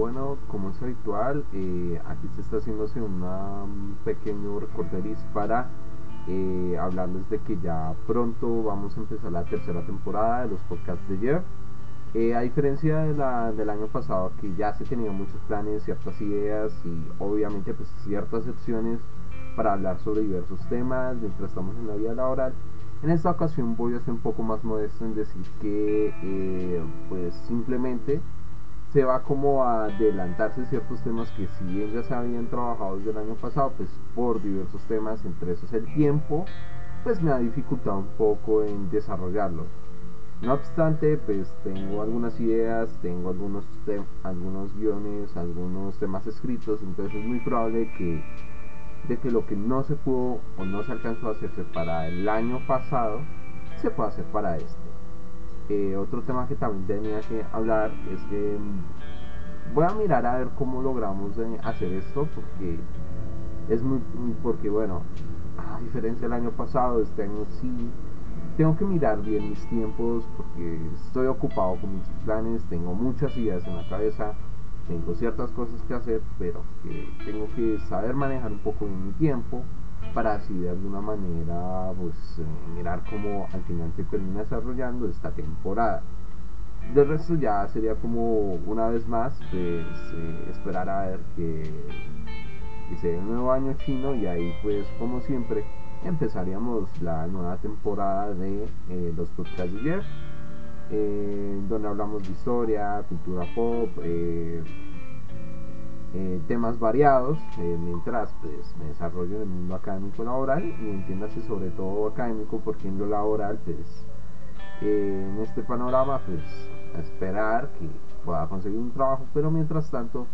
Bueno, como es habitual, eh, aquí se está haciéndose un pequeño recorderis para eh, hablarles de que ya pronto vamos a empezar la tercera temporada de los podcasts de Jeff. Eh, a diferencia del año pasado, que ya se tenían muchos planes, ciertas ideas y obviamente pues ciertas secciones para hablar sobre diversos temas mientras estamos en la vida laboral, en esta ocasión voy a ser un poco más modesto en decir que pues simplemente se va como a adelantarse ciertos temas que si bien ya se habían trabajado desde el año pasado, pues por diversos temas, entre esos el tiempo, pues me ha dificultado un poco en desarrollarlo. No obstante, pues tengo algunas ideas, tengo algunos, algunos guiones, algunos temas escritos, entonces es muy probable que de que lo que no se pudo o no se alcanzó a hacerse para el año pasado, se pueda hacer para este otro tema que también tenía que hablar es que mm, voy a mirar a ver cómo logramos hacer esto porque es muy porque bueno a diferencia del año pasado este año sí tengo que mirar bien mis tiempos porque estoy ocupado con muchos planes tengo muchas ideas en la cabeza tengo ciertas cosas que hacer pero que tengo que saber manejar un poco bien mi tiempo para así de alguna manera pues eh, mirar cómo al final se termina desarrollando esta temporada. Del resto ya sería como una vez más pues eh, esperar a ver que, que sea el nuevo año chino y ahí pues como siempre empezaríamos la nueva temporada de eh, los podcasts de Jeff donde hablamos de historia, cultura pop, eh, temas variados eh, mientras pues me desarrollo en el mundo académico laboral y entiéndase sobre todo académico porque en lo laboral pues eh, en este panorama pues esperar que pueda conseguir un trabajo pero mientras tanto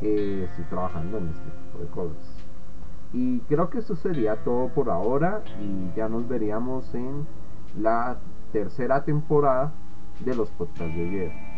estoy trabajando en este tipo de cosas. Y creo que eso sería todo por ahora y ya nos veríamos en la tercera temporada de los podcasts de ayer